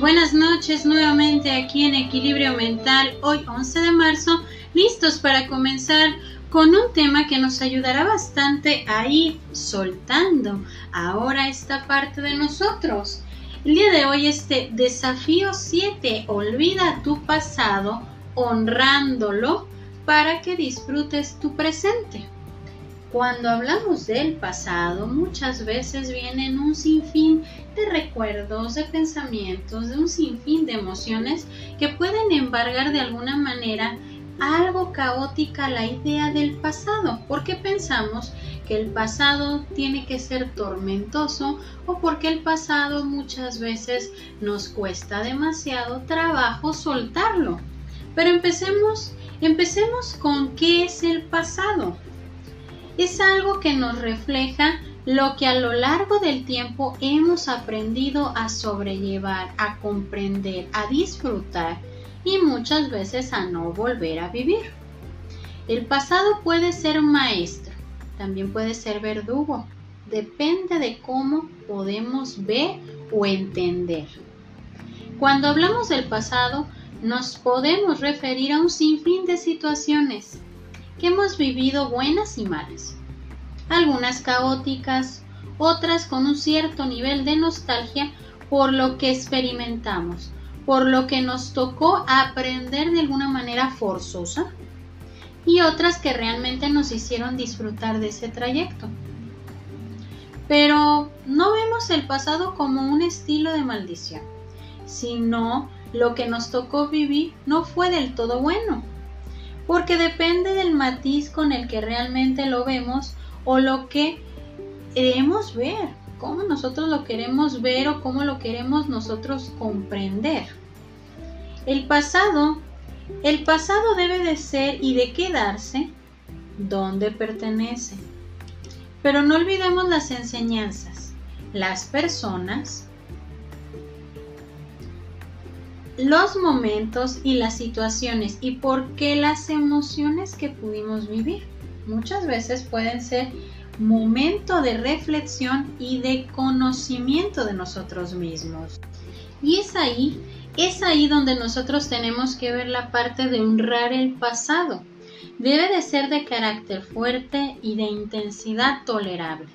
Buenas noches nuevamente aquí en Equilibrio Mental, hoy 11 de marzo, listos para comenzar con un tema que nos ayudará bastante a ir soltando ahora esta parte de nosotros. El día de hoy este desafío 7, olvida tu pasado honrándolo para que disfrutes tu presente. Cuando hablamos del pasado, muchas veces vienen un sinfín de recuerdos, de pensamientos, de un sinfín de emociones que pueden embargar de alguna manera algo caótica la idea del pasado, porque pensamos que el pasado tiene que ser tormentoso o porque el pasado muchas veces nos cuesta demasiado trabajo soltarlo. Pero empecemos, empecemos con qué es el pasado es algo que nos refleja lo que a lo largo del tiempo hemos aprendido a sobrellevar, a comprender, a disfrutar y muchas veces a no volver a vivir. El pasado puede ser maestro, también puede ser verdugo, depende de cómo podemos ver o entender. Cuando hablamos del pasado, nos podemos referir a un sinfín de situaciones, que hemos vivido buenas y malas, algunas caóticas, otras con un cierto nivel de nostalgia por lo que experimentamos, por lo que nos tocó aprender de alguna manera forzosa y otras que realmente nos hicieron disfrutar de ese trayecto. Pero no vemos el pasado como un estilo de maldición, sino lo que nos tocó vivir no fue del todo bueno porque depende del matiz con el que realmente lo vemos o lo que queremos ver, cómo nosotros lo queremos ver o cómo lo queremos nosotros comprender. El pasado, el pasado debe de ser y de quedarse donde pertenece. Pero no olvidemos las enseñanzas, las personas, los momentos y las situaciones y por qué las emociones que pudimos vivir. Muchas veces pueden ser momento de reflexión y de conocimiento de nosotros mismos. Y es ahí, es ahí donde nosotros tenemos que ver la parte de honrar el pasado. Debe de ser de carácter fuerte y de intensidad tolerable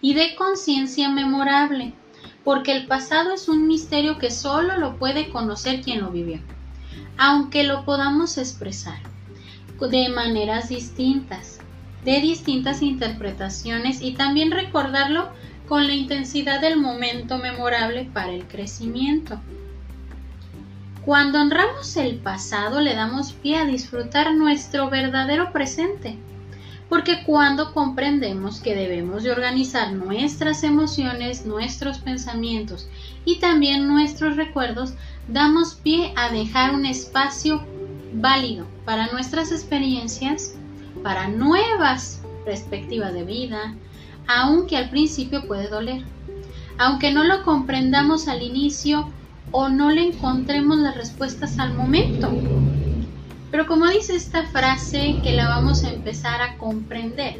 y de conciencia memorable porque el pasado es un misterio que solo lo puede conocer quien lo vivió, aunque lo podamos expresar de maneras distintas, de distintas interpretaciones y también recordarlo con la intensidad del momento memorable para el crecimiento. Cuando honramos el pasado le damos pie a disfrutar nuestro verdadero presente porque cuando comprendemos que debemos de organizar nuestras emociones, nuestros pensamientos y también nuestros recuerdos, damos pie a dejar un espacio válido para nuestras experiencias, para nuevas perspectivas de vida, aunque al principio puede doler. Aunque no lo comprendamos al inicio o no le encontremos las respuestas al momento. Pero como dice esta frase que la vamos a empezar a comprender,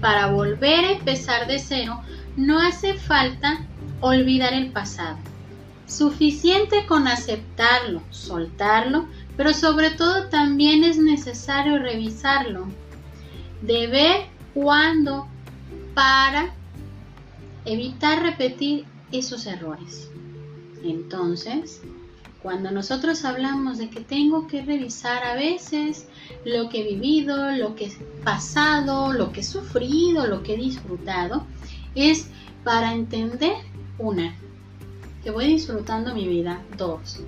para volver a empezar de cero no hace falta olvidar el pasado. Suficiente con aceptarlo, soltarlo, pero sobre todo también es necesario revisarlo, de ver cuándo para evitar repetir esos errores. Entonces, cuando nosotros hablamos de que tengo que revisar a veces lo que he vivido, lo que he pasado, lo que he sufrido, lo que he disfrutado, es para entender, una, que voy disfrutando mi vida, dos,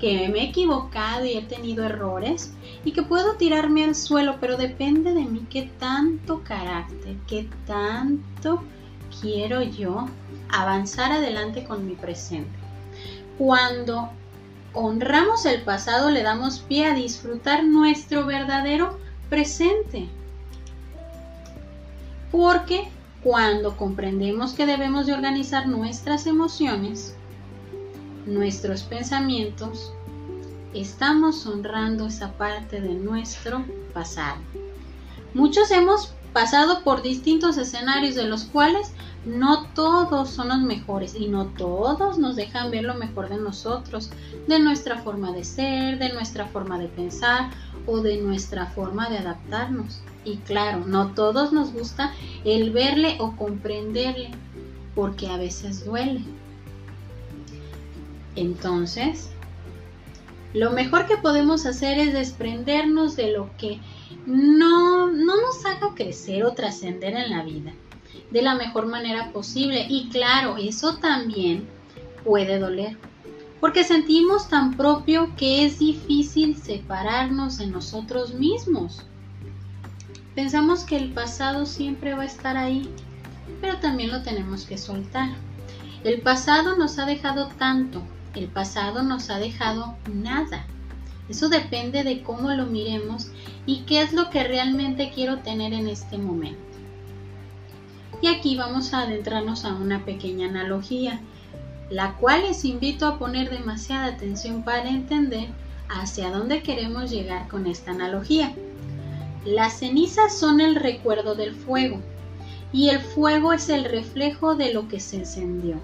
que me he equivocado y he tenido errores y que puedo tirarme al suelo, pero depende de mí qué tanto carácter, qué tanto quiero yo avanzar adelante con mi presente. Cuando honramos el pasado, le damos pie a disfrutar nuestro verdadero presente. Porque cuando comprendemos que debemos de organizar nuestras emociones, nuestros pensamientos, estamos honrando esa parte de nuestro pasado. Muchos hemos pasado por distintos escenarios de los cuales no todos son los mejores y no todos nos dejan ver lo mejor de nosotros, de nuestra forma de ser, de nuestra forma de pensar o de nuestra forma de adaptarnos. Y claro, no todos nos gusta el verle o comprenderle, porque a veces duele. Entonces, lo mejor que podemos hacer es desprendernos de lo que no, no nos haga crecer o trascender en la vida de la mejor manera posible. Y claro, eso también puede doler, porque sentimos tan propio que es difícil separarnos de nosotros mismos. Pensamos que el pasado siempre va a estar ahí, pero también lo tenemos que soltar. El pasado nos ha dejado tanto, el pasado nos ha dejado nada. Eso depende de cómo lo miremos y qué es lo que realmente quiero tener en este momento. Y aquí vamos a adentrarnos a una pequeña analogía, la cual les invito a poner demasiada atención para entender hacia dónde queremos llegar con esta analogía. Las cenizas son el recuerdo del fuego y el fuego es el reflejo de lo que se encendió.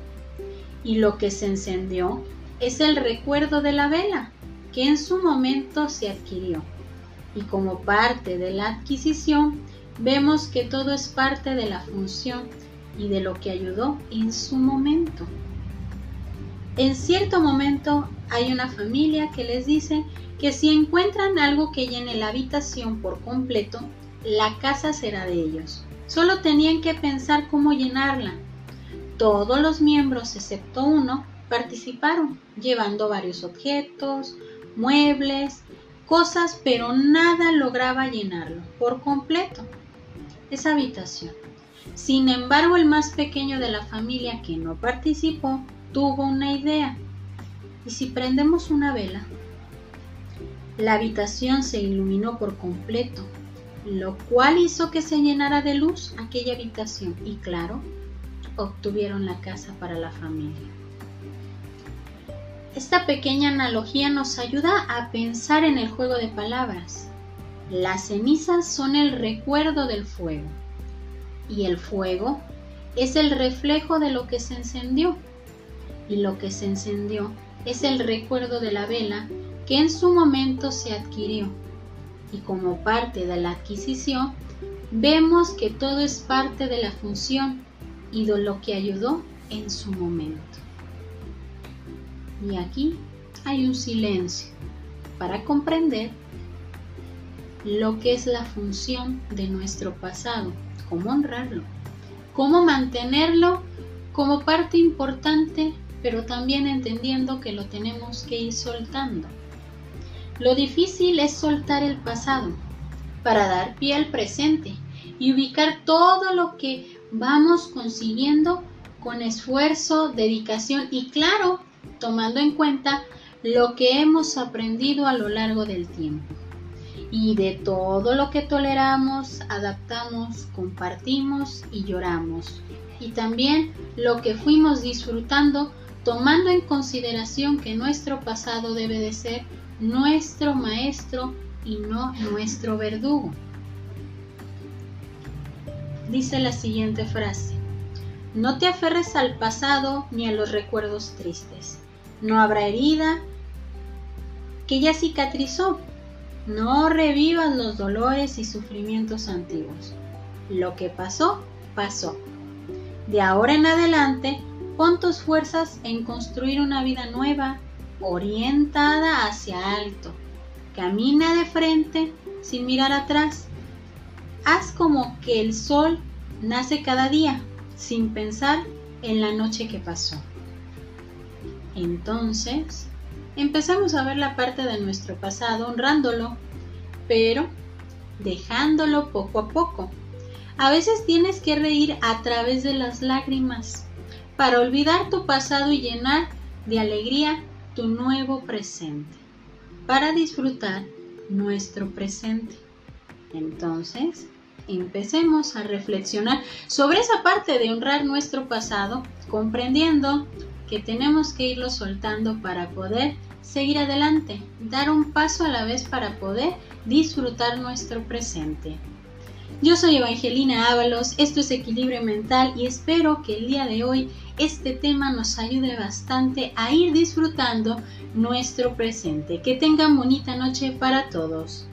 Y lo que se encendió es el recuerdo de la vela que en su momento se adquirió. Y como parte de la adquisición, vemos que todo es parte de la función y de lo que ayudó en su momento. En cierto momento hay una familia que les dice que si encuentran algo que llene la habitación por completo, la casa será de ellos. Solo tenían que pensar cómo llenarla. Todos los miembros, excepto uno, participaron, llevando varios objetos, muebles, cosas, pero nada lograba llenarlo por completo esa habitación. Sin embargo, el más pequeño de la familia que no participó tuvo una idea. ¿Y si prendemos una vela? La habitación se iluminó por completo, lo cual hizo que se llenara de luz aquella habitación y claro, obtuvieron la casa para la familia. Esta pequeña analogía nos ayuda a pensar en el juego de palabras. Las cenizas son el recuerdo del fuego y el fuego es el reflejo de lo que se encendió y lo que se encendió es el recuerdo de la vela que en su momento se adquirió y como parte de la adquisición vemos que todo es parte de la función y de lo que ayudó en su momento. Y aquí hay un silencio para comprender lo que es la función de nuestro pasado, cómo honrarlo, cómo mantenerlo como parte importante, pero también entendiendo que lo tenemos que ir soltando. Lo difícil es soltar el pasado para dar pie al presente y ubicar todo lo que vamos consiguiendo con esfuerzo, dedicación y claro, tomando en cuenta lo que hemos aprendido a lo largo del tiempo y de todo lo que toleramos, adaptamos, compartimos y lloramos. Y también lo que fuimos disfrutando tomando en consideración que nuestro pasado debe de ser nuestro maestro y no nuestro verdugo. Dice la siguiente frase, no te aferres al pasado ni a los recuerdos tristes. No habrá herida que ya cicatrizó, no revivas los dolores y sufrimientos antiguos. Lo que pasó, pasó. De ahora en adelante, pon tus fuerzas en construir una vida nueva, orientada hacia alto. Camina de frente sin mirar atrás. Haz como que el sol nace cada día, sin pensar en la noche que pasó. Entonces, empezamos a ver la parte de nuestro pasado honrándolo, pero dejándolo poco a poco. A veces tienes que reír a través de las lágrimas para olvidar tu pasado y llenar de alegría tu nuevo presente, para disfrutar nuestro presente. Entonces, empecemos a reflexionar sobre esa parte de honrar nuestro pasado, comprendiendo que tenemos que irlo soltando para poder seguir adelante, dar un paso a la vez para poder disfrutar nuestro presente. Yo soy Evangelina Ábalos, esto es Equilibrio Mental y espero que el día de hoy este tema nos ayude bastante a ir disfrutando nuestro presente. Que tengan bonita noche para todos.